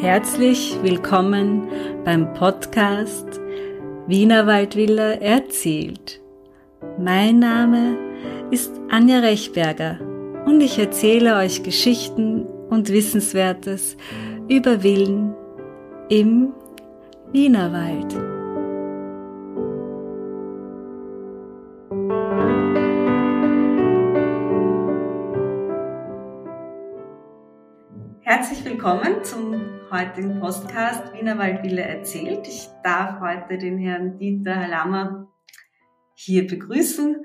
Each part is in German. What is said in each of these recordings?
Herzlich willkommen beim Podcast Wiener Waldvilla erzählt. Mein Name ist Anja Rechberger und ich erzähle euch Geschichten und Wissenswertes über Villen im Wienerwald. Herzlich willkommen zum heutigen Podcast Wiener Waldvilla erzählt. Ich darf heute den Herrn Dieter Lammer hier begrüßen.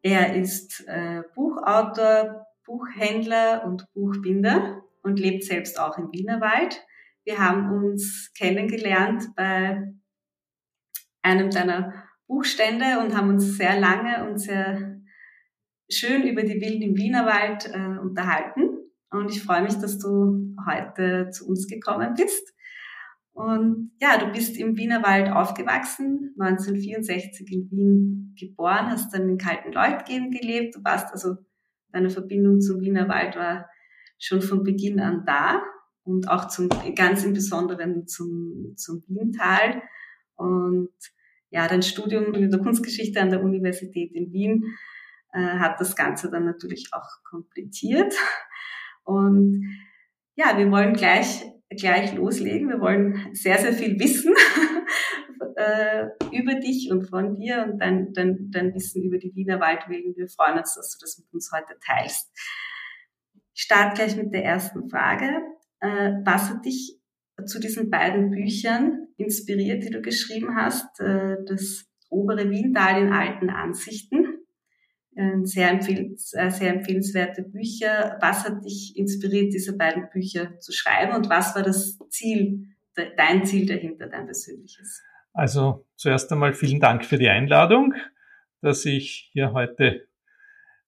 Er ist äh, Buchautor, Buchhändler und Buchbinder und lebt selbst auch im Wienerwald. Wir haben uns kennengelernt bei einem deiner Buchstände und haben uns sehr lange und sehr schön über die Wilden im Wienerwald äh, unterhalten. Und ich freue mich, dass du heute zu uns gekommen bist. Und ja, du bist im Wienerwald aufgewachsen, 1964 in Wien geboren, hast dann in Kaltenleutgeben gelebt. Du warst also, deine Verbindung zum Wienerwald war schon von Beginn an da und auch zum, ganz im Besonderen zum, zum Wiental. Und ja, dein Studium in der Kunstgeschichte an der Universität in Wien äh, hat das Ganze dann natürlich auch komplettiert. Und ja, wir wollen gleich, gleich loslegen. Wir wollen sehr, sehr viel wissen äh, über dich und von dir und dein, dein, dein Wissen über die Wiener Waldwegen. Wir freuen uns, dass du das mit uns heute teilst. Ich starte gleich mit der ersten Frage. Äh, was hat dich zu diesen beiden Büchern inspiriert, die du geschrieben hast? Äh, das obere Wiental in alten Ansichten sehr, empfehl äh, sehr empfehlenswerte Bücher. Was hat dich inspiriert, diese beiden Bücher zu schreiben und was war das Ziel, dein Ziel dahinter, dein persönliches? Also zuerst einmal vielen Dank für die Einladung, dass ich hier heute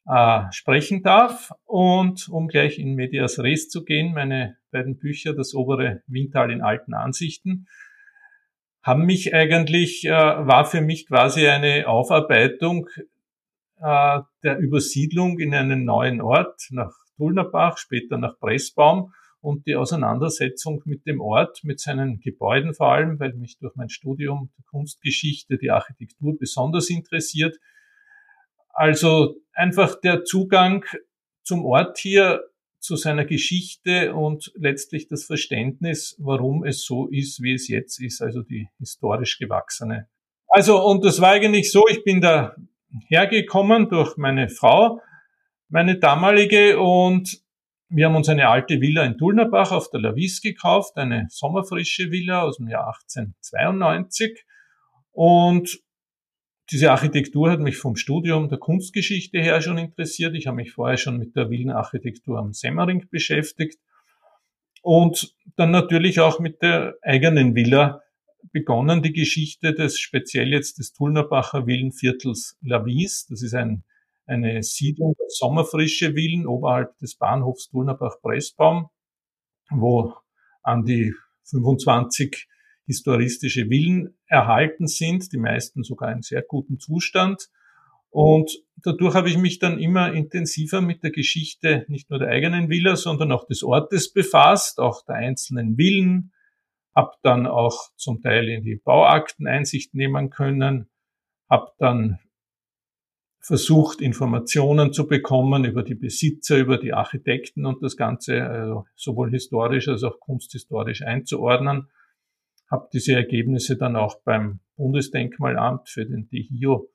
äh, sprechen darf. Und um gleich in Medias Res zu gehen, meine beiden Bücher, das obere Wintal in alten Ansichten, haben mich eigentlich, äh, war für mich quasi eine Aufarbeitung äh, der Übersiedlung in einen neuen Ort nach Dulnerbach, später nach Pressbaum und die Auseinandersetzung mit dem Ort, mit seinen Gebäuden vor allem, weil mich durch mein Studium der Kunstgeschichte, die Architektur besonders interessiert. Also einfach der Zugang zum Ort hier, zu seiner Geschichte und letztlich das Verständnis, warum es so ist, wie es jetzt ist, also die historisch gewachsene. Also, und das war eigentlich so, ich bin da hergekommen durch meine Frau, meine damalige, und wir haben uns eine alte Villa in Dulnerbach auf der Lavis gekauft, eine sommerfrische Villa aus dem Jahr 1892. Und diese Architektur hat mich vom Studium der Kunstgeschichte her schon interessiert. Ich habe mich vorher schon mit der Villenarchitektur am Semmering beschäftigt und dann natürlich auch mit der eigenen Villa begonnen die Geschichte des speziell jetzt des Tulnerbacher Villenviertels Lavis. Das ist ein, eine Siedlung der Sommerfrische Villen oberhalb des Bahnhofs Tulnerbach-Pressbaum, wo an die 25 historistische Villen erhalten sind, die meisten sogar in sehr gutem Zustand. Und dadurch habe ich mich dann immer intensiver mit der Geschichte nicht nur der eigenen Villa, sondern auch des Ortes befasst, auch der einzelnen Villen, habe dann auch zum Teil in die Bauakten Einsicht nehmen können, habe dann versucht, Informationen zu bekommen über die Besitzer, über die Architekten und das Ganze also sowohl historisch als auch kunsthistorisch einzuordnen. Habe diese Ergebnisse dann auch beim Bundesdenkmalamt für den DEHIO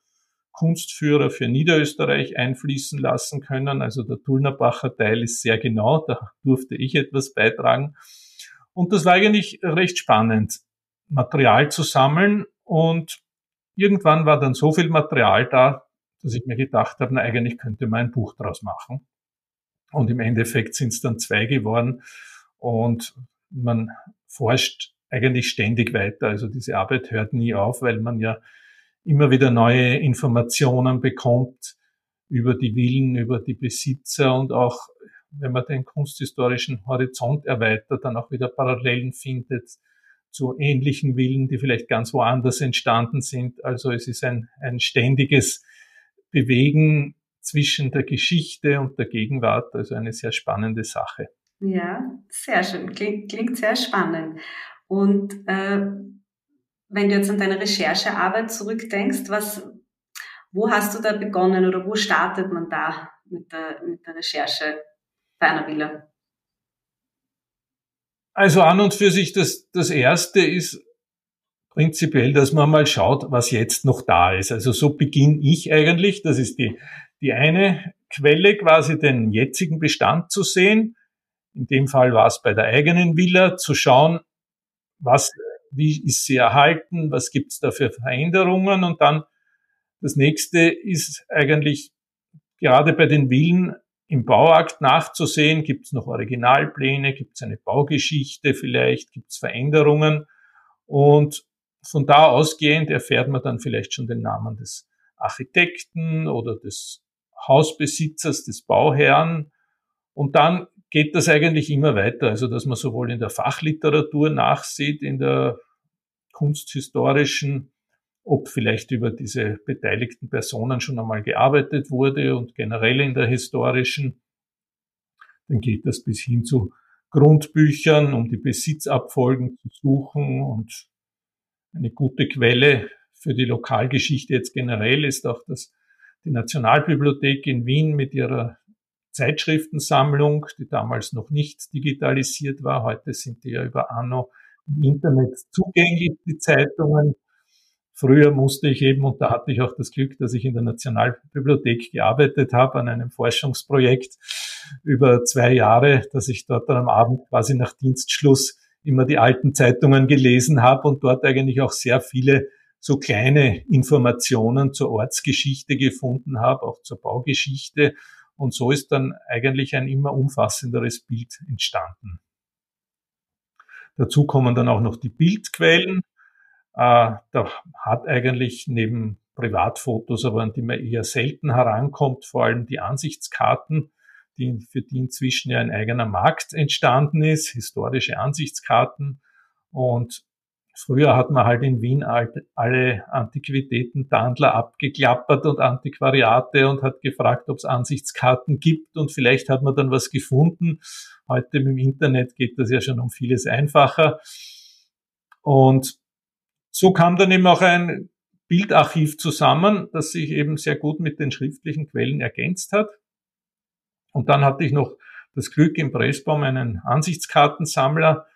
Kunstführer für Niederösterreich einfließen lassen können. Also der Tulnerbacher Teil ist sehr genau, da durfte ich etwas beitragen. Und das war eigentlich recht spannend, Material zu sammeln. Und irgendwann war dann so viel Material da, dass ich mir gedacht habe, na eigentlich könnte man ein Buch draus machen. Und im Endeffekt sind es dann zwei geworden. Und man forscht eigentlich ständig weiter. Also diese Arbeit hört nie auf, weil man ja immer wieder neue Informationen bekommt über die Villen, über die Besitzer und auch wenn man den kunsthistorischen Horizont erweitert, dann auch wieder Parallelen findet zu ähnlichen Villen, die vielleicht ganz woanders entstanden sind. Also es ist ein, ein ständiges Bewegen zwischen der Geschichte und der Gegenwart, also eine sehr spannende Sache. Ja, sehr schön. Klingt, klingt sehr spannend. Und äh, wenn du jetzt an deine Recherchearbeit zurückdenkst, was, wo hast du da begonnen oder wo startet man da mit der, mit der Recherche bei Villa? Also an und für sich das, das erste ist prinzipiell, dass man mal schaut, was jetzt noch da ist. Also so beginne ich eigentlich. Das ist die, die eine Quelle, quasi den jetzigen Bestand zu sehen. In dem Fall war es bei der eigenen Villa, zu schauen, was, wie ist sie erhalten, was gibt es da für Veränderungen und dann das nächste ist eigentlich gerade bei den Villen im Bauakt nachzusehen. Gibt es noch Originalpläne? Gibt es eine Baugeschichte vielleicht? Gibt es Veränderungen? Und von da ausgehend erfährt man dann vielleicht schon den Namen des Architekten oder des Hausbesitzers, des Bauherrn. Und dann geht das eigentlich immer weiter. Also, dass man sowohl in der Fachliteratur nachsieht, in der kunsthistorischen, ob vielleicht über diese beteiligten Personen schon einmal gearbeitet wurde und generell in der historischen. Dann geht das bis hin zu Grundbüchern, um die Besitzabfolgen zu suchen und eine gute Quelle für die Lokalgeschichte jetzt generell ist auch das, die Nationalbibliothek in Wien mit ihrer Zeitschriftensammlung, die damals noch nicht digitalisiert war. Heute sind die ja über Anno im Internet zugänglich, die Zeitungen. Früher musste ich eben, und da hatte ich auch das Glück, dass ich in der Nationalbibliothek gearbeitet habe an einem Forschungsprojekt über zwei Jahre, dass ich dort dann am Abend quasi nach Dienstschluss immer die alten Zeitungen gelesen habe und dort eigentlich auch sehr viele so kleine Informationen zur Ortsgeschichte gefunden habe, auch zur Baugeschichte und so ist dann eigentlich ein immer umfassenderes Bild entstanden. Dazu kommen dann auch noch die Bildquellen. Äh, da hat eigentlich neben Privatfotos, aber an die man eher selten herankommt, vor allem die Ansichtskarten, die, für die inzwischen ja ein eigener Markt entstanden ist, historische Ansichtskarten. Und Früher hat man halt in Wien alle Antiquitäten-Tandler abgeklappert und Antiquariate und hat gefragt, ob es Ansichtskarten gibt und vielleicht hat man dann was gefunden. Heute im Internet geht das ja schon um vieles einfacher. Und so kam dann eben auch ein Bildarchiv zusammen, das sich eben sehr gut mit den schriftlichen Quellen ergänzt hat. Und dann hatte ich noch das Glück, im Pressbaum einen Ansichtskartensammler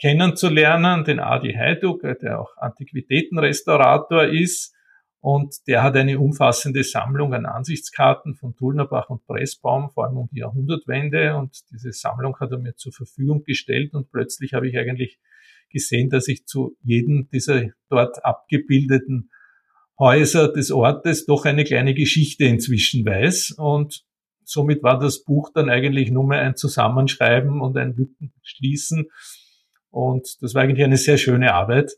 kennenzulernen, den Adi Heiduk, der auch Antiquitätenrestaurator ist. Und der hat eine umfassende Sammlung an Ansichtskarten von Tulnerbach und Pressbaum, vor allem um die Jahrhundertwende. Und diese Sammlung hat er mir zur Verfügung gestellt. Und plötzlich habe ich eigentlich gesehen, dass ich zu jedem dieser dort abgebildeten Häuser des Ortes doch eine kleine Geschichte inzwischen weiß. Und somit war das Buch dann eigentlich nur mehr ein Zusammenschreiben und ein Lückenschließen und das war eigentlich eine sehr schöne Arbeit,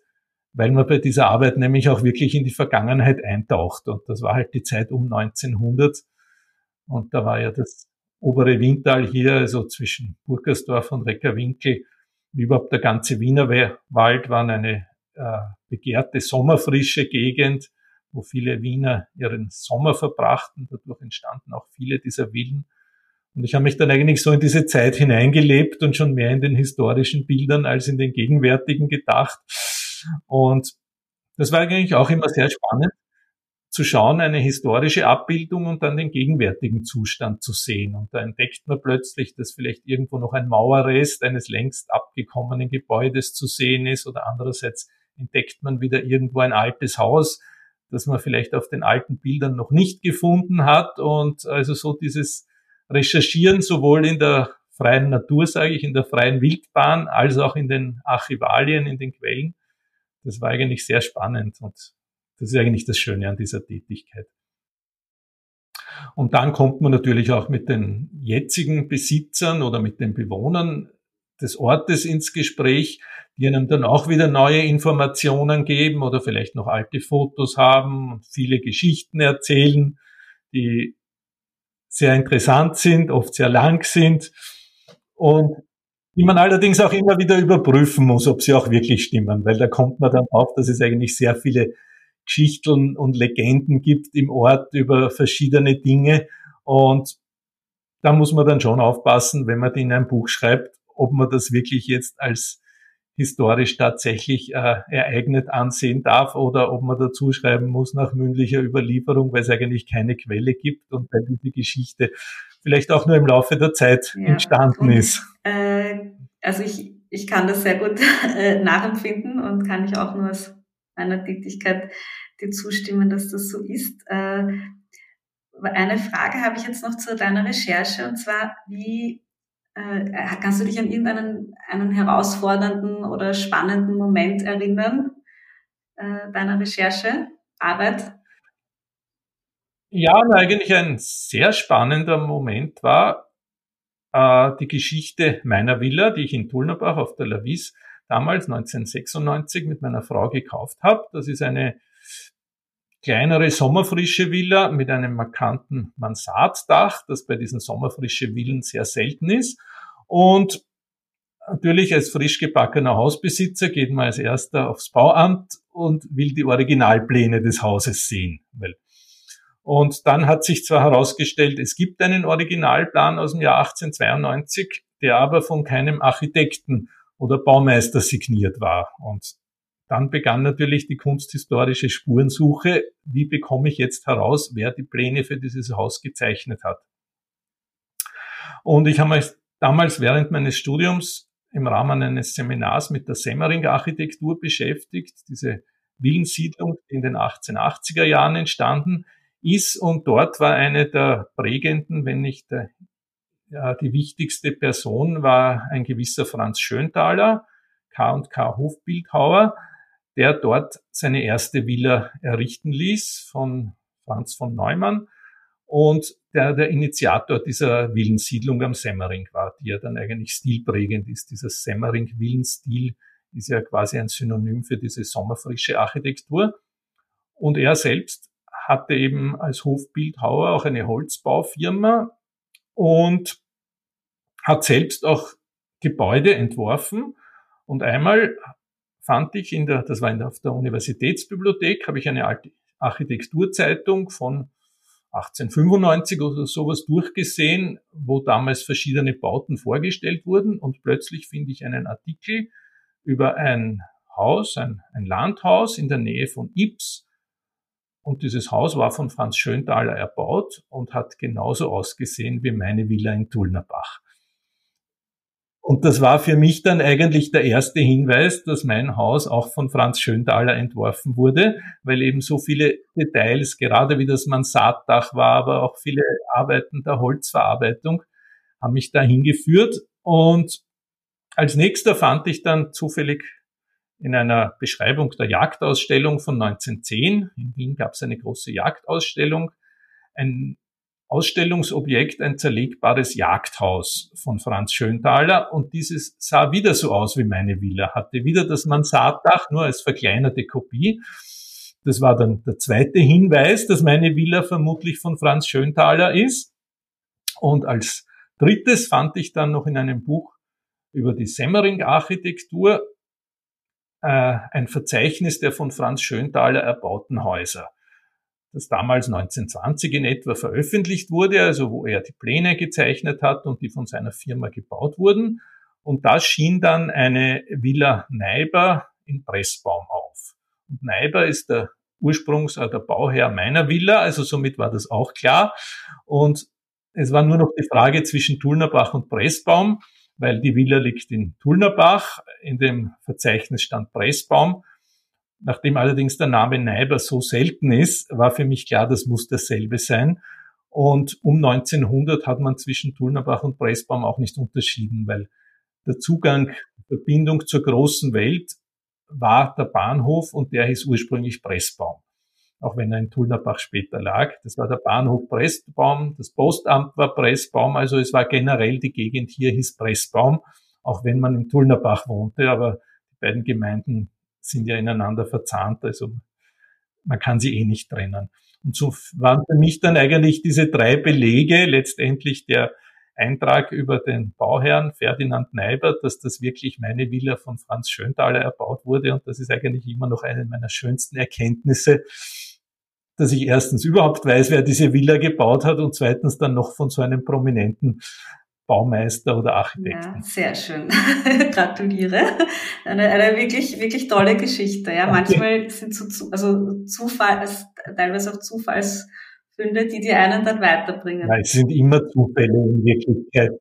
weil man bei dieser Arbeit nämlich auch wirklich in die Vergangenheit eintaucht. Und das war halt die Zeit um 1900. Und da war ja das obere Windtal hier, also zwischen Burgersdorf und Reckerwinkel, wie überhaupt der ganze Wiener Wald waren eine äh, begehrte sommerfrische Gegend, wo viele Wiener ihren Sommer verbrachten. Dadurch entstanden auch viele dieser Villen. Und ich habe mich dann eigentlich so in diese Zeit hineingelebt und schon mehr in den historischen Bildern als in den gegenwärtigen gedacht. Und das war eigentlich auch immer sehr spannend zu schauen, eine historische Abbildung und dann den gegenwärtigen Zustand zu sehen. Und da entdeckt man plötzlich, dass vielleicht irgendwo noch ein Mauerrest eines längst abgekommenen Gebäudes zu sehen ist oder andererseits entdeckt man wieder irgendwo ein altes Haus, das man vielleicht auf den alten Bildern noch nicht gefunden hat. Und also so dieses recherchieren, sowohl in der freien Natur, sage ich, in der freien Wildbahn, als auch in den Archivalien, in den Quellen. Das war eigentlich sehr spannend und das ist eigentlich das Schöne an dieser Tätigkeit. Und dann kommt man natürlich auch mit den jetzigen Besitzern oder mit den Bewohnern des Ortes ins Gespräch, die einem dann auch wieder neue Informationen geben oder vielleicht noch alte Fotos haben und viele Geschichten erzählen, die sehr interessant sind, oft sehr lang sind und die man allerdings auch immer wieder überprüfen muss, ob sie auch wirklich stimmen, weil da kommt man dann auf, dass es eigentlich sehr viele Geschichten und Legenden gibt im Ort über verschiedene Dinge und da muss man dann schon aufpassen, wenn man die in ein Buch schreibt, ob man das wirklich jetzt als historisch tatsächlich äh, ereignet ansehen darf oder ob man dazu schreiben muss nach mündlicher Überlieferung, weil es eigentlich keine Quelle gibt und weil diese Geschichte vielleicht auch nur im Laufe der Zeit ja. entstanden und, ist. Äh, also ich, ich kann das sehr gut äh, nachempfinden und kann ich auch nur aus meiner Tätigkeit dir zustimmen, dass das so ist. Äh, eine Frage habe ich jetzt noch zu deiner Recherche und zwar, wie äh, kannst du dich an irgendeinen einen herausfordernden oder spannenden Moment erinnern äh, deiner Recherche, Arbeit? Ja, eigentlich ein sehr spannender Moment war äh, die Geschichte meiner Villa, die ich in Tulnerbach auf der Lavis damals 1996 mit meiner Frau gekauft habe. Das ist eine kleinere sommerfrische Villa mit einem markanten Mansarddach, das bei diesen sommerfrische Villen sehr selten ist. Und natürlich als frisch gebackener Hausbesitzer geht man als erster aufs Bauamt und will die Originalpläne des Hauses sehen. Und dann hat sich zwar herausgestellt, es gibt einen Originalplan aus dem Jahr 1892, der aber von keinem Architekten oder Baumeister signiert war. Und dann begann natürlich die kunsthistorische Spurensuche. Wie bekomme ich jetzt heraus, wer die Pläne für dieses Haus gezeichnet hat? Und ich habe mich damals während meines Studiums im Rahmen eines Seminars mit der Semmering-Architektur beschäftigt, diese Villensiedlung, die in den 1880er Jahren entstanden ist. Und dort war eine der prägenden, wenn nicht der, ja, die wichtigste Person, war ein gewisser Franz Schöntaler, K&K Hofbildhauer, der dort seine erste Villa errichten ließ von Franz von Neumann und der der Initiator dieser Villensiedlung am Semmering war, die ja dann eigentlich stilprägend ist. Dieser Semmering-Villenstil ist ja quasi ein Synonym für diese sommerfrische Architektur. Und er selbst hatte eben als Hofbildhauer auch eine Holzbaufirma und hat selbst auch Gebäude entworfen. Und einmal fand ich in der, das war in der, auf der Universitätsbibliothek, habe ich eine alte Architekturzeitung von 1895 oder sowas durchgesehen, wo damals verschiedene Bauten vorgestellt wurden und plötzlich finde ich einen Artikel über ein Haus, ein, ein Landhaus in der Nähe von Ips. Und dieses Haus war von Franz Schönthaler erbaut und hat genauso ausgesehen wie meine Villa in Tullnerbach. Und das war für mich dann eigentlich der erste Hinweis, dass mein Haus auch von Franz Schönthaler entworfen wurde, weil eben so viele Details, gerade wie das Mansarddach war, aber auch viele Arbeiten der Holzverarbeitung, haben mich da hingeführt. Und als nächster fand ich dann zufällig in einer Beschreibung der Jagdausstellung von 1910, in Wien gab es eine große Jagdausstellung, ein Ausstellungsobjekt ein zerlegbares Jagdhaus von Franz Schönthaler und dieses sah wieder so aus wie meine Villa, hatte wieder das Mansarddach, nur als verkleinerte Kopie. Das war dann der zweite Hinweis, dass meine Villa vermutlich von Franz Schönthaler ist. Und als drittes fand ich dann noch in einem Buch über die Semmering-Architektur äh, ein Verzeichnis der von Franz Schönthaler erbauten Häuser das damals 1920 in etwa veröffentlicht wurde, also wo er die Pläne gezeichnet hat und die von seiner Firma gebaut wurden. Und da schien dann eine Villa Neiber in Pressbaum auf. Und Neiber ist der Ursprungs-, äh, der Bauherr meiner Villa, also somit war das auch klar. Und es war nur noch die Frage zwischen Tulnerbach und Pressbaum, weil die Villa liegt in Tulnerbach, in dem Verzeichnis stand Pressbaum. Nachdem allerdings der Name Neiber so selten ist, war für mich klar, das muss dasselbe sein. Und um 1900 hat man zwischen Tulnerbach und Pressbaum auch nicht unterschieden, weil der Zugang, Verbindung zur großen Welt war der Bahnhof und der hieß ursprünglich Pressbaum. Auch wenn er in Tulnerbach später lag. Das war der Bahnhof Pressbaum, das Postamt war Pressbaum, also es war generell die Gegend hier hieß Pressbaum, auch wenn man in Tulnerbach wohnte, aber die beiden Gemeinden sind ja ineinander verzahnt, also man kann sie eh nicht trennen. Und so waren für mich dann eigentlich diese drei Belege, letztendlich der Eintrag über den Bauherrn Ferdinand Neiber, dass das wirklich meine Villa von Franz Schönthaler erbaut wurde. Und das ist eigentlich immer noch eine meiner schönsten Erkenntnisse, dass ich erstens überhaupt weiß, wer diese Villa gebaut hat und zweitens dann noch von so einem prominenten Baumeister oder Architekten. Ja, sehr schön. Gratuliere. Eine, eine wirklich, wirklich tolle Geschichte. Ja, manchmal sind so, also Zufall, teilweise auch Zufallsfunde, die die einen dann weiterbringen. Ja, es sind immer Zufälle in Wirklichkeit.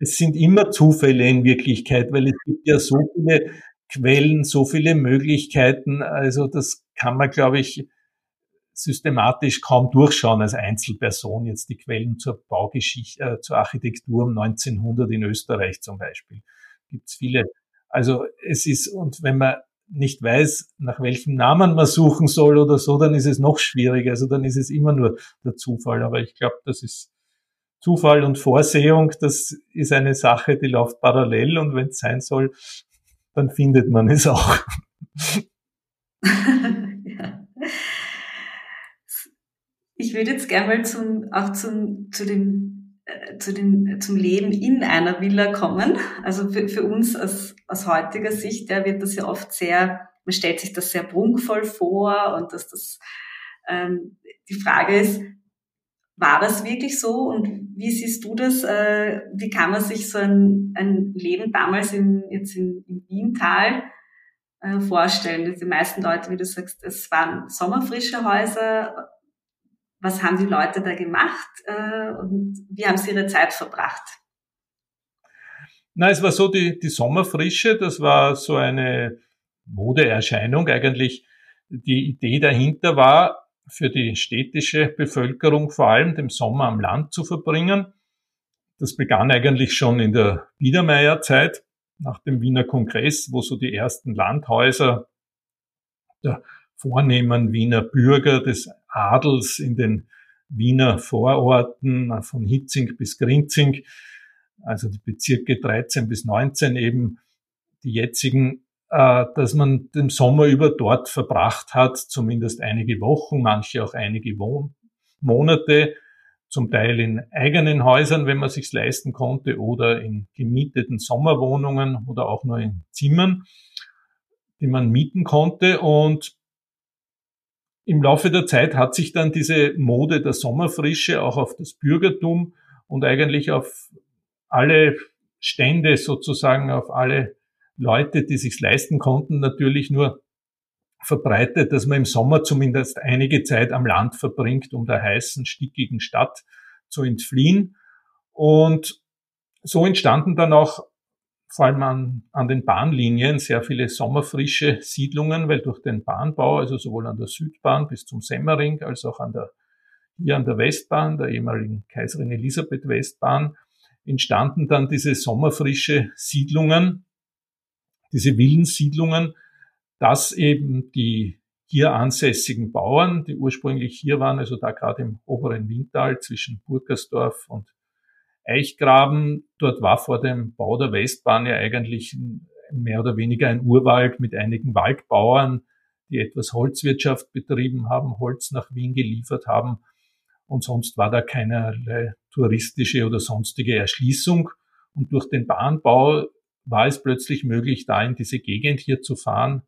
Es sind immer Zufälle in Wirklichkeit, weil es gibt ja so viele Quellen, so viele Möglichkeiten. Also das kann man, glaube ich, systematisch kaum durchschauen als Einzelperson. Jetzt die Quellen zur Baugeschichte, äh, zur Architektur um 1900 in Österreich zum Beispiel. Gibt es viele. Also es ist, und wenn man nicht weiß, nach welchem Namen man suchen soll oder so, dann ist es noch schwieriger. Also dann ist es immer nur der Zufall. Aber ich glaube, das ist Zufall und Vorsehung, das ist eine Sache, die läuft parallel und wenn es sein soll, dann findet man es auch. Ich würde jetzt gerne mal zum, auch zum, zu dem, äh, zu dem, zum Leben in einer Villa kommen. Also für, für uns aus, aus heutiger Sicht, ja, wird das ja oft sehr, man stellt sich das sehr prunkvoll vor und dass das, ähm, die Frage ist, war das wirklich so und wie siehst du das? Äh, wie kann man sich so ein, ein Leben damals in, jetzt in, im Wiental äh, vorstellen? Die meisten Leute, wie du sagst, es waren sommerfrische Häuser. Was haben die Leute da gemacht äh, und wie haben sie ihre Zeit verbracht? Na, es war so die, die Sommerfrische, das war so eine Modeerscheinung eigentlich. Die Idee dahinter war, für die städtische Bevölkerung vor allem den Sommer am Land zu verbringen. Das begann eigentlich schon in der Biedermeierzeit nach dem Wiener Kongress, wo so die ersten Landhäuser der vornehmen Wiener Bürger des Adels in den Wiener Vororten von Hitzing bis Grinzing, also die Bezirke 13 bis 19 eben die jetzigen äh, dass man den Sommer über dort verbracht hat, zumindest einige Wochen, manche auch einige Wohn Monate, zum Teil in eigenen Häusern, wenn man sich's leisten konnte, oder in gemieteten Sommerwohnungen oder auch nur in Zimmern, die man mieten konnte. Und im Laufe der Zeit hat sich dann diese Mode der Sommerfrische auch auf das Bürgertum und eigentlich auf alle Stände sozusagen, auf alle Leute, die sich's leisten konnten, natürlich nur verbreitet, dass man im Sommer zumindest einige Zeit am Land verbringt, um der heißen, stickigen Stadt zu entfliehen. Und so entstanden dann auch vor allem an, an den Bahnlinien sehr viele sommerfrische Siedlungen, weil durch den Bahnbau, also sowohl an der Südbahn bis zum Semmering, als auch an der, hier an der Westbahn, der ehemaligen Kaiserin Elisabeth Westbahn, entstanden dann diese sommerfrische Siedlungen, diese Villensiedlungen, dass eben die hier ansässigen Bauern, die ursprünglich hier waren, also da gerade im oberen Windtal zwischen Burgersdorf und Eichgraben, dort war vor dem Bau der Westbahn ja eigentlich mehr oder weniger ein Urwald mit einigen Waldbauern, die etwas Holzwirtschaft betrieben haben, Holz nach Wien geliefert haben. Und sonst war da keinerlei touristische oder sonstige Erschließung. Und durch den Bahnbau war es plötzlich möglich, da in diese Gegend hier zu fahren.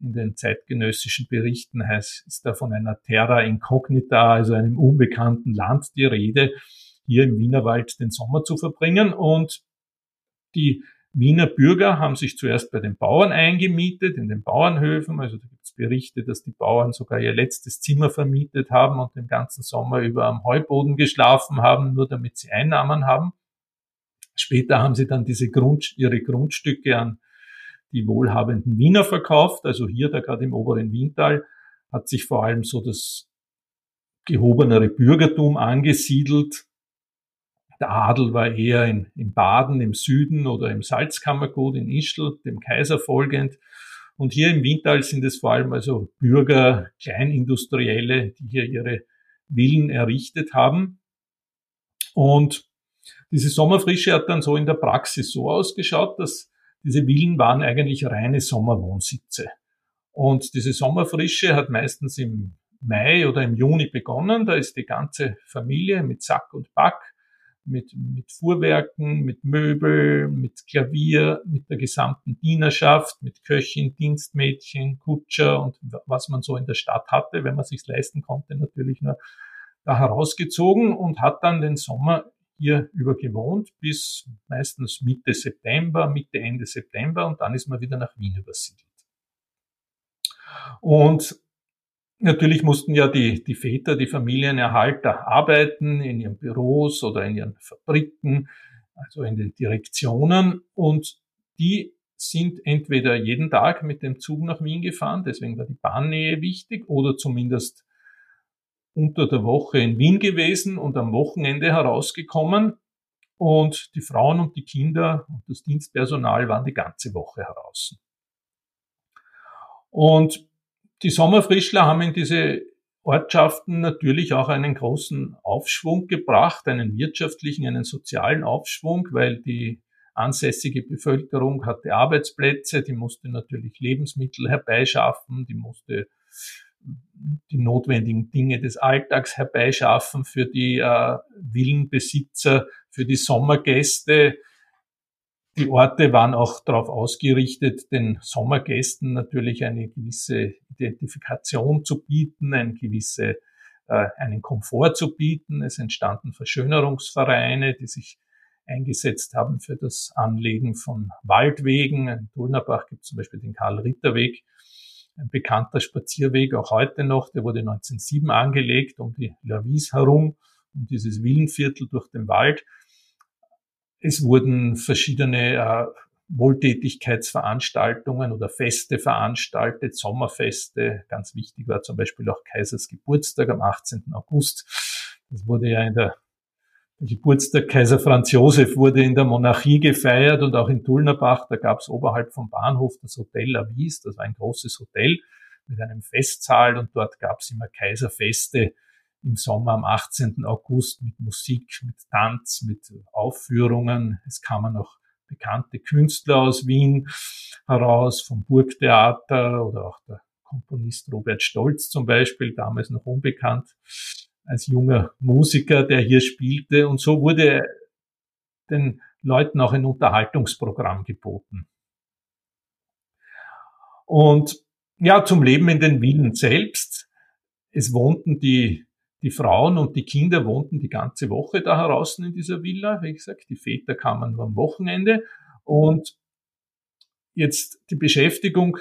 In den zeitgenössischen Berichten heißt, ist da von einer Terra Incognita, also einem unbekannten Land die Rede, hier im Wienerwald den Sommer zu verbringen. Und die Wiener Bürger haben sich zuerst bei den Bauern eingemietet, in den Bauernhöfen. Also da gibt es Berichte, dass die Bauern sogar ihr letztes Zimmer vermietet haben und den ganzen Sommer über am Heuboden geschlafen haben, nur damit sie Einnahmen haben. Später haben sie dann diese Grund, ihre Grundstücke an die wohlhabenden Wiener verkauft. Also hier, da gerade im oberen Wiental, hat sich vor allem so das gehobenere Bürgertum angesiedelt. Der Adel war eher in, in Baden im Süden oder im Salzkammergut in Ischl, dem Kaiser folgend. Und hier im Wiental sind es vor allem also Bürger, Kleinindustrielle, die hier ihre Villen errichtet haben. Und diese Sommerfrische hat dann so in der Praxis so ausgeschaut, dass diese Villen waren eigentlich reine Sommerwohnsitze. Und diese Sommerfrische hat meistens im Mai oder im Juni begonnen. Da ist die ganze Familie mit Sack und Back mit, mit Fuhrwerken, mit Möbel, mit Klavier, mit der gesamten Dienerschaft, mit Köchin, Dienstmädchen, Kutscher und was man so in der Stadt hatte, wenn man sich leisten konnte, natürlich nur da herausgezogen und hat dann den Sommer hier über gewohnt bis meistens Mitte September, Mitte, Ende September und dann ist man wieder nach Wien übersiedelt. Und natürlich mussten ja die, die Väter, die Familienerhalter arbeiten in ihren Büros oder in ihren Fabriken, also in den Direktionen und die sind entweder jeden Tag mit dem Zug nach Wien gefahren, deswegen war die Bahnnähe wichtig, oder zumindest unter der Woche in Wien gewesen und am Wochenende herausgekommen. Und die Frauen und die Kinder und das Dienstpersonal waren die ganze Woche heraus. Und die Sommerfrischler haben in diese Ortschaften natürlich auch einen großen Aufschwung gebracht, einen wirtschaftlichen, einen sozialen Aufschwung, weil die ansässige Bevölkerung hatte Arbeitsplätze, die musste natürlich Lebensmittel herbeischaffen, die musste die notwendigen Dinge des Alltags herbeischaffen für die äh, Villenbesitzer, für die Sommergäste. Die Orte waren auch darauf ausgerichtet, den Sommergästen natürlich eine gewisse Identifikation zu bieten, eine gewisse, äh, einen Komfort zu bieten. Es entstanden Verschönerungsvereine, die sich eingesetzt haben für das Anlegen von Waldwegen. In Dulnerbach gibt es zum Beispiel den Karl-Ritter-Weg, ein bekannter Spazierweg, auch heute noch, der wurde 1907 angelegt, um die Lavis herum, um dieses Villenviertel durch den Wald. Es wurden verschiedene äh, Wohltätigkeitsveranstaltungen oder Feste veranstaltet, Sommerfeste. Ganz wichtig war zum Beispiel auch Kaisers Geburtstag am 18. August. Das wurde ja in der Geburtstag Kaiser Franz Josef wurde in der Monarchie gefeiert und auch in Tulnerbach, da gab es oberhalb vom Bahnhof das Hotel Avis, das war ein großes Hotel mit einem Festsaal und dort gab es immer Kaiserfeste im Sommer am 18. August mit Musik, mit Tanz, mit Aufführungen. Es kamen noch bekannte Künstler aus Wien heraus, vom Burgtheater oder auch der Komponist Robert Stolz zum Beispiel, damals noch unbekannt als junger Musiker, der hier spielte. Und so wurde den Leuten auch ein Unterhaltungsprogramm geboten. Und ja, zum Leben in den Villen selbst. Es wohnten die, die Frauen und die Kinder wohnten die ganze Woche da heraus in dieser Villa. Wie gesagt, die Väter kamen nur am Wochenende. Und jetzt die Beschäftigung.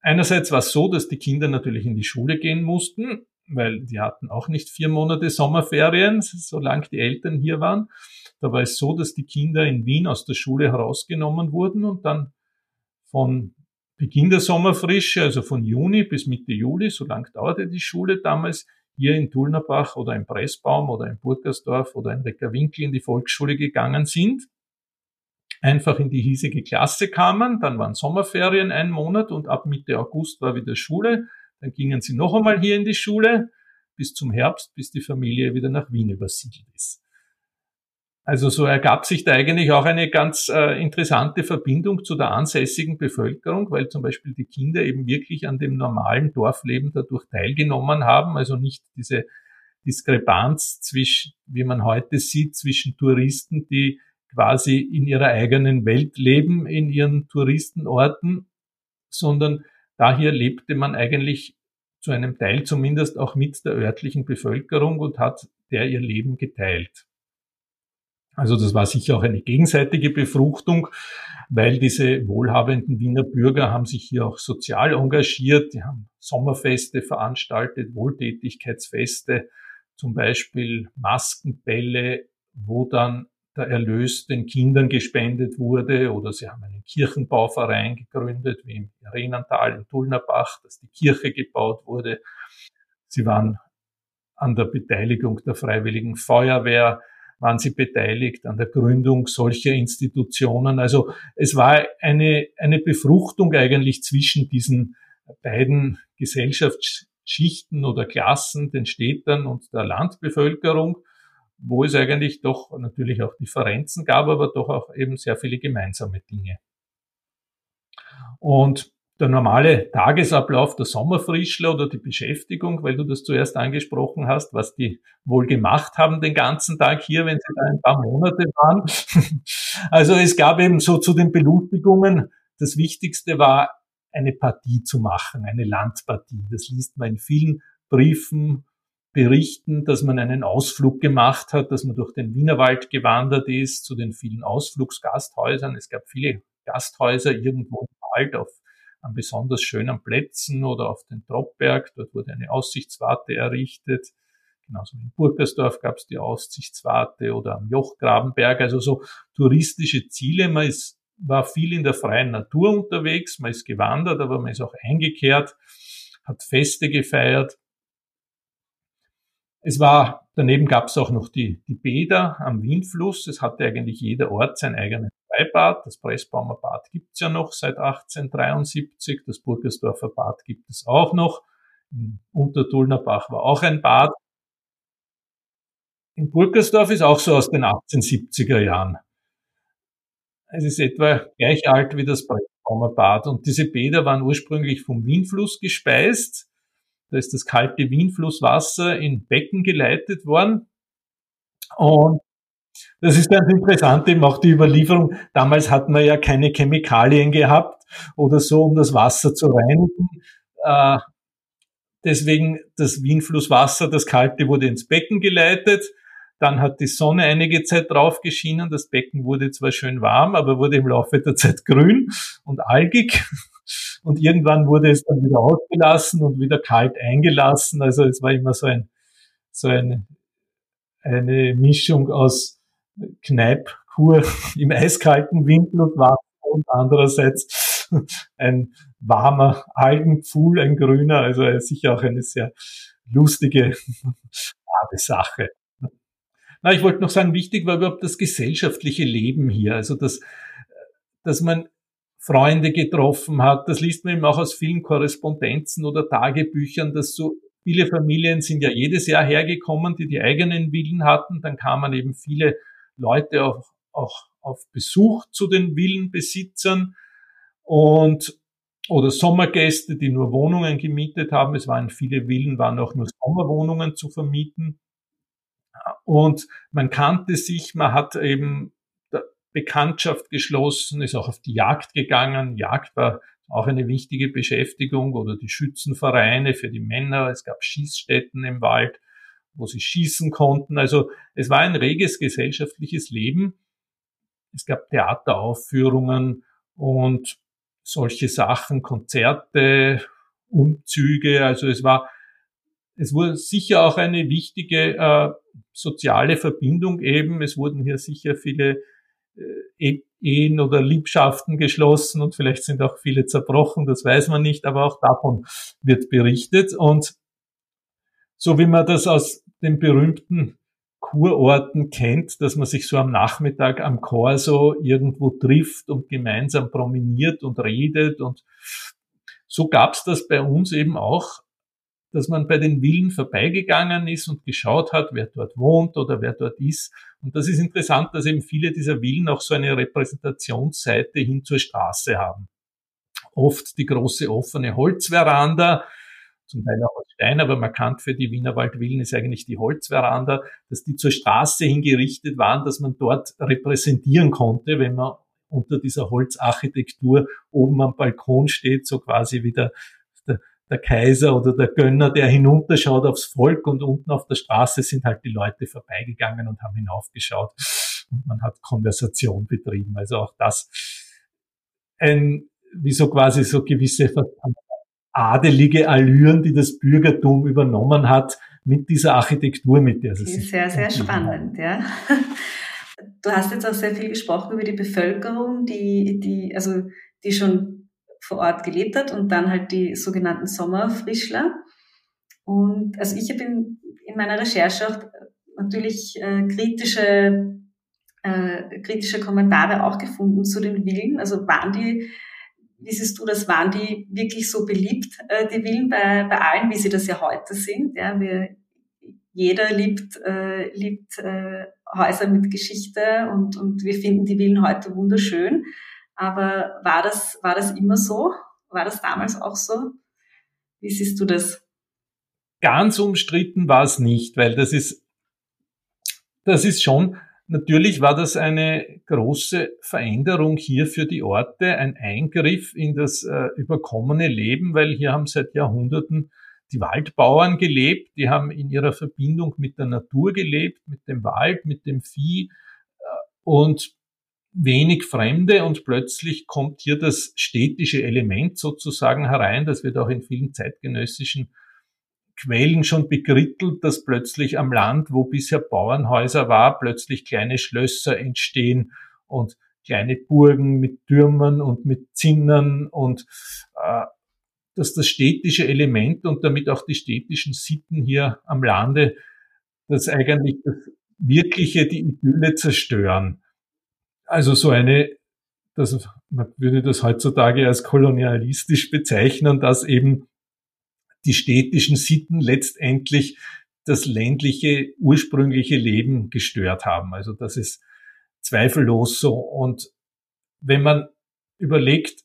Einerseits war es so, dass die Kinder natürlich in die Schule gehen mussten weil die hatten auch nicht vier Monate Sommerferien, solange die Eltern hier waren. Da war es so, dass die Kinder in Wien aus der Schule herausgenommen wurden und dann von Beginn der Sommerfrische, also von Juni bis Mitte Juli, so lang dauerte die Schule damals, hier in Tulnerbach oder in Pressbaum oder in Burgersdorf oder in Reckerwinkel in die Volksschule gegangen sind, einfach in die hiesige Klasse kamen, dann waren Sommerferien ein Monat und ab Mitte August war wieder Schule, dann gingen sie noch einmal hier in die Schule bis zum Herbst, bis die Familie wieder nach Wien übersiedelt ist. Also so ergab sich da eigentlich auch eine ganz äh, interessante Verbindung zu der ansässigen Bevölkerung, weil zum Beispiel die Kinder eben wirklich an dem normalen Dorfleben dadurch teilgenommen haben, also nicht diese Diskrepanz zwischen, wie man heute sieht, zwischen Touristen, die quasi in ihrer eigenen Welt leben, in ihren Touristenorten, sondern Daher lebte man eigentlich zu einem Teil zumindest auch mit der örtlichen Bevölkerung und hat der ihr Leben geteilt. Also das war sicher auch eine gegenseitige Befruchtung, weil diese wohlhabenden Wiener Bürger haben sich hier auch sozial engagiert, die haben Sommerfeste veranstaltet, Wohltätigkeitsfeste, zum Beispiel Maskenbälle, wo dann der Erlös den Kindern gespendet wurde oder sie haben einen Kirchenbauverein gegründet, wie im Renantal in Tulnerbach, dass die Kirche gebaut wurde. Sie waren an der Beteiligung der Freiwilligen Feuerwehr, waren sie beteiligt an der Gründung solcher Institutionen. Also es war eine, eine Befruchtung eigentlich zwischen diesen beiden Gesellschaftsschichten oder Klassen, den Städtern und der Landbevölkerung wo es eigentlich doch natürlich auch Differenzen gab, aber doch auch eben sehr viele gemeinsame Dinge. Und der normale Tagesablauf der Sommerfrischler oder die Beschäftigung, weil du das zuerst angesprochen hast, was die wohl gemacht haben den ganzen Tag hier, wenn sie da ein paar Monate waren. Also es gab eben so zu den Belustigungen, das Wichtigste war, eine Partie zu machen, eine Landpartie. Das liest man in vielen Briefen, Berichten, dass man einen Ausflug gemacht hat, dass man durch den Wienerwald gewandert ist, zu den vielen Ausflugsgasthäusern. Es gab viele Gasthäuser irgendwo im Wald auf an besonders schönen Plätzen oder auf den Troppberg. Dort wurde eine Aussichtswarte errichtet. Genauso wie in Burgersdorf gab es die Aussichtswarte oder am Jochgrabenberg. Also so touristische Ziele. Man ist, war viel in der freien Natur unterwegs. Man ist gewandert, aber man ist auch eingekehrt, hat Feste gefeiert. Es war, daneben gab es auch noch die, die Bäder am Wienfluss. Es hatte eigentlich jeder Ort sein eigenes Freibad. Das Pressbaumer Bad gibt's ja noch seit 1873. Das Burgersdorfer Bad gibt es auch noch. In Untertullnerbach war auch ein Bad. In Burgersdorf ist auch so aus den 1870er Jahren. Es ist etwa gleich alt wie das Pressbaumer Bad. Und diese Bäder waren ursprünglich vom Wienfluss gespeist. Da ist das kalte Wienflusswasser in Becken geleitet worden. Und das ist ganz interessant, eben auch die Überlieferung. Damals hat man ja keine Chemikalien gehabt oder so, um das Wasser zu reinigen. Äh, deswegen das Wienflusswasser, das kalte, wurde ins Becken geleitet. Dann hat die Sonne einige Zeit drauf geschienen. Das Becken wurde zwar schön warm, aber wurde im Laufe der Zeit grün und algig. Und irgendwann wurde es dann wieder ausgelassen und wieder kalt eingelassen. Also es war immer so ein, so ein, eine Mischung aus Kneipkur im eiskalten Winter und Wasser und andererseits ein warmer Algenpfuhl, ein grüner, also sicher auch eine sehr lustige Sache. Na, ich wollte noch sagen, wichtig war überhaupt das gesellschaftliche Leben hier, also dass, dass man Freunde getroffen hat. Das liest man eben auch aus vielen Korrespondenzen oder Tagebüchern, dass so viele Familien sind ja jedes Jahr hergekommen, die die eigenen Villen hatten. Dann kamen eben viele Leute auch, auch auf Besuch zu den Villenbesitzern und oder Sommergäste, die nur Wohnungen gemietet haben. Es waren viele Villen, waren auch nur Sommerwohnungen zu vermieten. Und man kannte sich, man hat eben Bekanntschaft geschlossen, ist auch auf die Jagd gegangen. Jagd war auch eine wichtige Beschäftigung oder die Schützenvereine für die Männer. Es gab Schießstätten im Wald wo sie schießen konnten. Also es war ein reges gesellschaftliches Leben. Es gab Theateraufführungen und solche Sachen, Konzerte, Umzüge. Also es war, es wurde sicher auch eine wichtige äh, soziale Verbindung eben. Es wurden hier sicher viele Ehen oder Liebschaften geschlossen und vielleicht sind auch viele zerbrochen, das weiß man nicht, aber auch davon wird berichtet. Und so wie man das aus den berühmten Kurorten kennt, dass man sich so am Nachmittag am Corso irgendwo trifft und gemeinsam promeniert und redet. Und so gab's das bei uns eben auch, dass man bei den Villen vorbeigegangen ist und geschaut hat, wer dort wohnt oder wer dort ist. Und das ist interessant, dass eben viele dieser Villen auch so eine Repräsentationsseite hin zur Straße haben. Oft die große offene Holzveranda, zum Teil auch aus Stein, aber markant für die Wienerwaldvillen ist eigentlich die Holzveranda, dass die zur Straße hingerichtet waren, dass man dort repräsentieren konnte, wenn man unter dieser Holzacharchitektur oben am Balkon steht, so quasi wie der, der, Kaiser oder der Gönner, der hinunterschaut aufs Volk und unten auf der Straße sind halt die Leute vorbeigegangen und haben hinaufgeschaut und man hat Konversation betrieben. Also auch das ein, wie so quasi so gewisse adelige Allüren, die das Bürgertum übernommen hat mit dieser Architektur, mit der sie sich. Sehr, sehr spannend, ja. Du hast jetzt auch sehr viel gesprochen über die Bevölkerung, die, die, also, die schon vor Ort gelebt hat und dann halt die sogenannten Sommerfrischler. Und also ich habe in, in meiner Recherche auch natürlich äh, kritische, äh, kritische Kommentare auch gefunden zu den Villen. Also waren die wie siehst du das, waren die wirklich so beliebt, äh, die Villen bei, bei allen, wie sie das ja heute sind? Ja, wir, jeder liebt, äh, liebt äh, Häuser mit Geschichte und, und wir finden die Villen heute wunderschön. Aber war das, war das immer so? War das damals auch so? Wie siehst du das? Ganz umstritten war es nicht, weil das ist, das ist schon, natürlich war das eine große Veränderung hier für die Orte, ein Eingriff in das äh, überkommene Leben, weil hier haben seit Jahrhunderten die Waldbauern gelebt, die haben in ihrer Verbindung mit der Natur gelebt, mit dem Wald, mit dem Vieh äh, und wenig Fremde und plötzlich kommt hier das städtische Element sozusagen herein. Das wird auch in vielen zeitgenössischen Quellen schon bekrittelt, dass plötzlich am Land, wo bisher Bauernhäuser war, plötzlich kleine Schlösser entstehen und kleine Burgen mit Türmen und mit Zinnern und äh, dass das städtische Element und damit auch die städtischen Sitten hier am Lande das eigentlich das wirkliche, die Idylle zerstören. Also so eine, das, man würde das heutzutage als kolonialistisch bezeichnen, dass eben die städtischen Sitten letztendlich das ländliche, ursprüngliche Leben gestört haben. Also das ist zweifellos so. Und wenn man überlegt,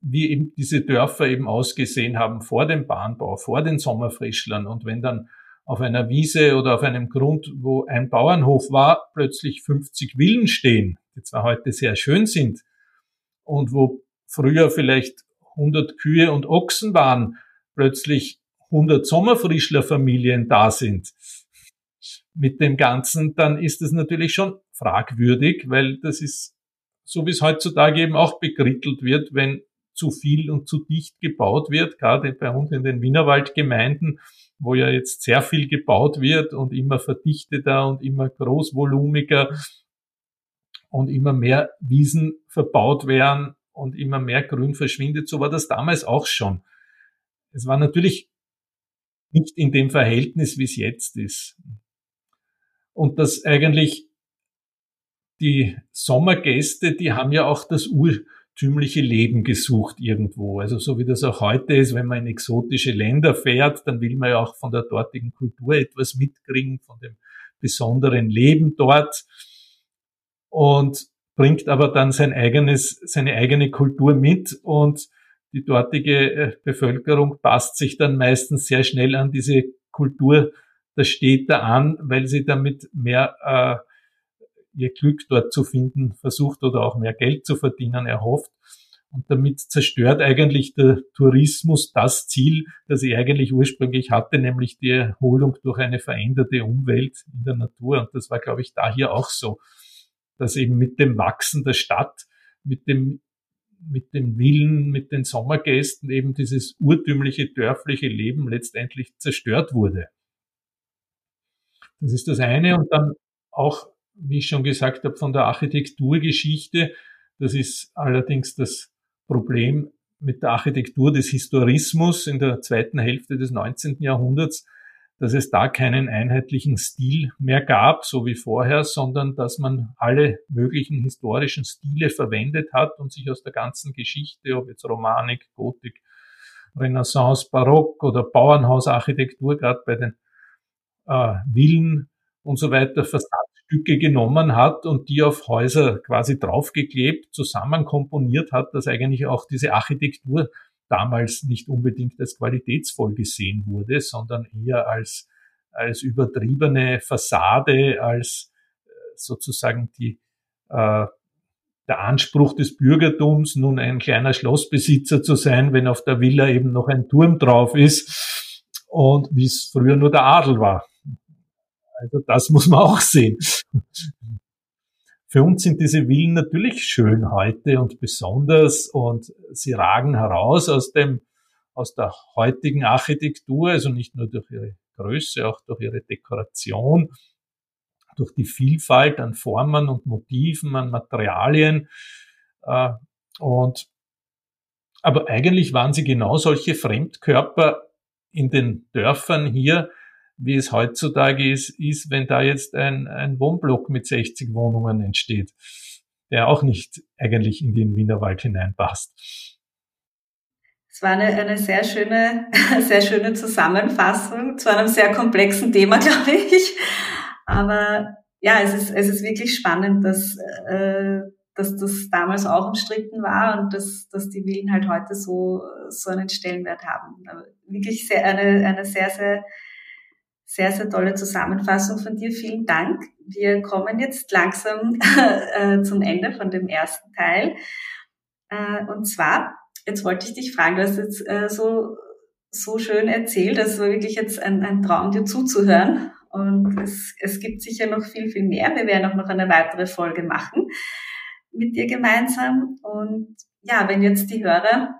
wie eben diese Dörfer eben ausgesehen haben vor dem Bahnbau, vor den Sommerfrischlern und wenn dann auf einer Wiese oder auf einem Grund, wo ein Bauernhof war, plötzlich 50 Villen stehen, die zwar heute sehr schön sind und wo früher vielleicht 100 Kühe und Ochsen waren, plötzlich 100 Sommerfrischlerfamilien da sind. Mit dem Ganzen, dann ist es natürlich schon fragwürdig, weil das ist so wie es heutzutage eben auch bekrittelt wird, wenn zu viel und zu dicht gebaut wird, gerade bei uns in den Wienerwaldgemeinden, wo ja jetzt sehr viel gebaut wird und immer verdichteter und immer großvolumiger und immer mehr Wiesen verbaut werden und immer mehr Grün verschwindet. So war das damals auch schon. Es war natürlich nicht in dem Verhältnis, wie es jetzt ist. Und dass eigentlich die Sommergäste, die haben ja auch das Ur tümliche Leben gesucht irgendwo. Also so wie das auch heute ist, wenn man in exotische Länder fährt, dann will man ja auch von der dortigen Kultur etwas mitkriegen, von dem besonderen Leben dort und bringt aber dann sein eigenes, seine eigene Kultur mit und die dortige äh, Bevölkerung passt sich dann meistens sehr schnell an diese Kultur der Städte an, weil sie damit mehr äh, ihr Glück dort zu finden versucht oder auch mehr Geld zu verdienen erhofft. Und damit zerstört eigentlich der Tourismus das Ziel, das er eigentlich ursprünglich hatte, nämlich die Erholung durch eine veränderte Umwelt in der Natur. Und das war, glaube ich, da hier auch so, dass eben mit dem Wachsen der Stadt, mit dem mit dem Willen, mit den Sommergästen eben dieses urtümliche dörfliche Leben letztendlich zerstört wurde. Das ist das eine. Und dann auch wie ich schon gesagt habe, von der Architekturgeschichte. Das ist allerdings das Problem mit der Architektur des Historismus in der zweiten Hälfte des 19. Jahrhunderts, dass es da keinen einheitlichen Stil mehr gab, so wie vorher, sondern dass man alle möglichen historischen Stile verwendet hat und sich aus der ganzen Geschichte, ob jetzt Romanik, Gotik, Renaissance, Barock oder Bauernhausarchitektur, gerade bei den äh, Villen und so weiter, Stücke genommen hat und die auf Häuser quasi draufgeklebt, zusammen komponiert hat, dass eigentlich auch diese Architektur damals nicht unbedingt als qualitätsvoll gesehen wurde, sondern eher als, als übertriebene Fassade, als äh, sozusagen die, äh, der Anspruch des Bürgertums, nun ein kleiner Schlossbesitzer zu sein, wenn auf der Villa eben noch ein Turm drauf ist und wie es früher nur der Adel war. Also das muss man auch sehen. Für uns sind diese Villen natürlich schön heute und besonders und sie ragen heraus aus dem, aus der heutigen Architektur, also nicht nur durch ihre Größe, auch durch ihre Dekoration, durch die Vielfalt an Formen und Motiven, an Materialien. Äh, und, aber eigentlich waren sie genau solche Fremdkörper in den Dörfern hier, wie es heutzutage ist, ist, wenn da jetzt ein, ein Wohnblock mit 60 Wohnungen entsteht, der auch nicht eigentlich in den Wienerwald hineinpasst. Es war eine, eine sehr schöne, sehr schöne Zusammenfassung zu einem sehr komplexen Thema, glaube ich. Aber ja, es ist, es ist wirklich spannend, dass, äh, dass das damals auch umstritten war und dass, dass die Villen halt heute so, so einen Stellenwert haben. Aber wirklich sehr, eine, eine sehr, sehr, sehr, sehr tolle Zusammenfassung von dir. Vielen Dank. Wir kommen jetzt langsam äh, zum Ende von dem ersten Teil. Äh, und zwar, jetzt wollte ich dich fragen, du hast jetzt äh, so, so schön erzählt, das war wirklich jetzt ein, ein Traum, dir zuzuhören. Und es, es gibt sicher noch viel, viel mehr. Wir werden auch noch eine weitere Folge machen mit dir gemeinsam. Und ja, wenn jetzt die Hörer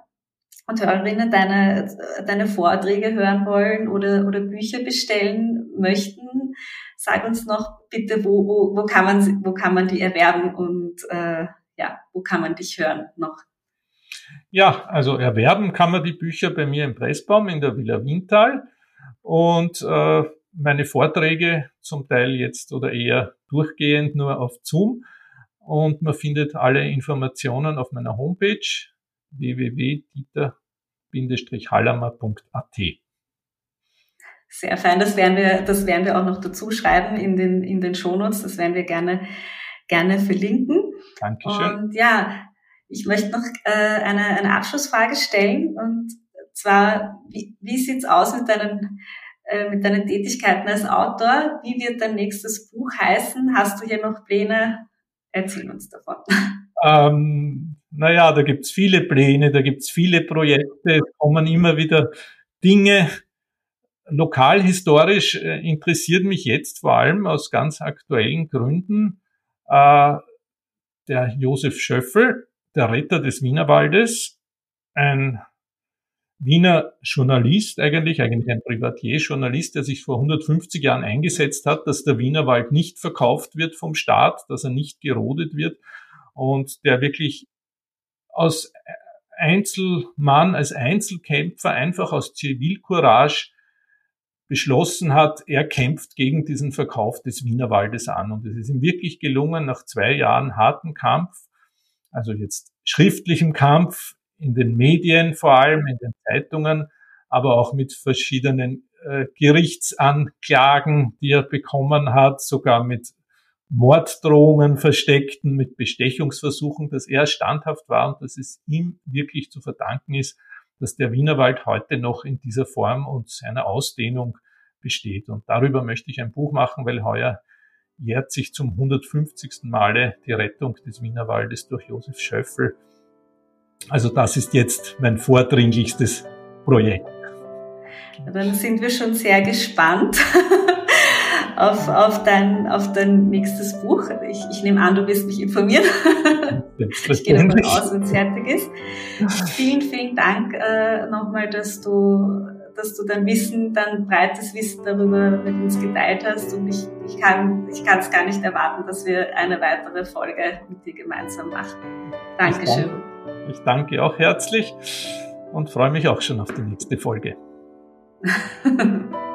und Hörerinnen deine, deine Vorträge hören wollen oder, oder Bücher bestellen möchten, sag uns noch bitte, wo, wo, wo, kann, man, wo kann man die erwerben und äh, ja, wo kann man dich hören noch? Ja, also erwerben kann man die Bücher bei mir im Pressbaum in der Villa Wintal und äh, meine Vorträge zum Teil jetzt oder eher durchgehend nur auf Zoom und man findet alle Informationen auf meiner Homepage www.dieter-hallermer.at. Sehr fein, das werden wir, das werden wir auch noch dazu schreiben in den, in den Shownotes, das werden wir gerne, gerne verlinken. Dankeschön. Und ja, ich möchte noch äh, eine, eine Abschlussfrage stellen und zwar, wie, wie sieht's aus mit deinen äh, mit deinen Tätigkeiten als Autor. Wie wird dein nächstes Buch heißen? Hast du hier noch Pläne? Erzähl uns davon. Ähm, naja, da gibt's viele Pläne, da gibt's viele Projekte, es kommen immer wieder Dinge. Lokalhistorisch äh, interessiert mich jetzt vor allem aus ganz aktuellen Gründen äh, der Josef Schöffel, der Retter des Wienerwaldes, ein Wiener Journalist eigentlich, eigentlich ein Privatier-Journalist, der sich vor 150 Jahren eingesetzt hat, dass der Wienerwald nicht verkauft wird vom Staat, dass er nicht gerodet wird und der wirklich aus Einzelmann, als Einzelkämpfer, einfach aus Zivilcourage beschlossen hat, er kämpft gegen diesen Verkauf des Wienerwaldes an. Und es ist ihm wirklich gelungen, nach zwei Jahren harten Kampf, also jetzt schriftlichem Kampf, in den Medien, vor allem in den Zeitungen, aber auch mit verschiedenen äh, Gerichtsanklagen, die er bekommen hat, sogar mit Morddrohungen versteckten, mit Bestechungsversuchen, dass er standhaft war und dass es ihm wirklich zu verdanken ist, dass der Wienerwald heute noch in dieser Form und seiner Ausdehnung besteht. Und darüber möchte ich ein Buch machen, weil heuer jährt sich zum 150. Male die Rettung des Wienerwaldes durch Josef Schöffel. Also das ist jetzt mein vordringlichstes Projekt. Dann sind wir schon sehr gespannt auf, auf, dein, auf dein nächstes Buch. Ich, ich nehme an, du wirst mich informieren. ich gehe davon aus, wenn es fertig ist. Vielen, vielen Dank äh, nochmal, dass du, dass du dein Wissen, dein breites Wissen darüber mit uns geteilt hast. Und ich, ich kann ich kann es gar nicht erwarten, dass wir eine weitere Folge mit dir gemeinsam machen. Dankeschön. Ich danke auch herzlich und freue mich auch schon auf die nächste Folge.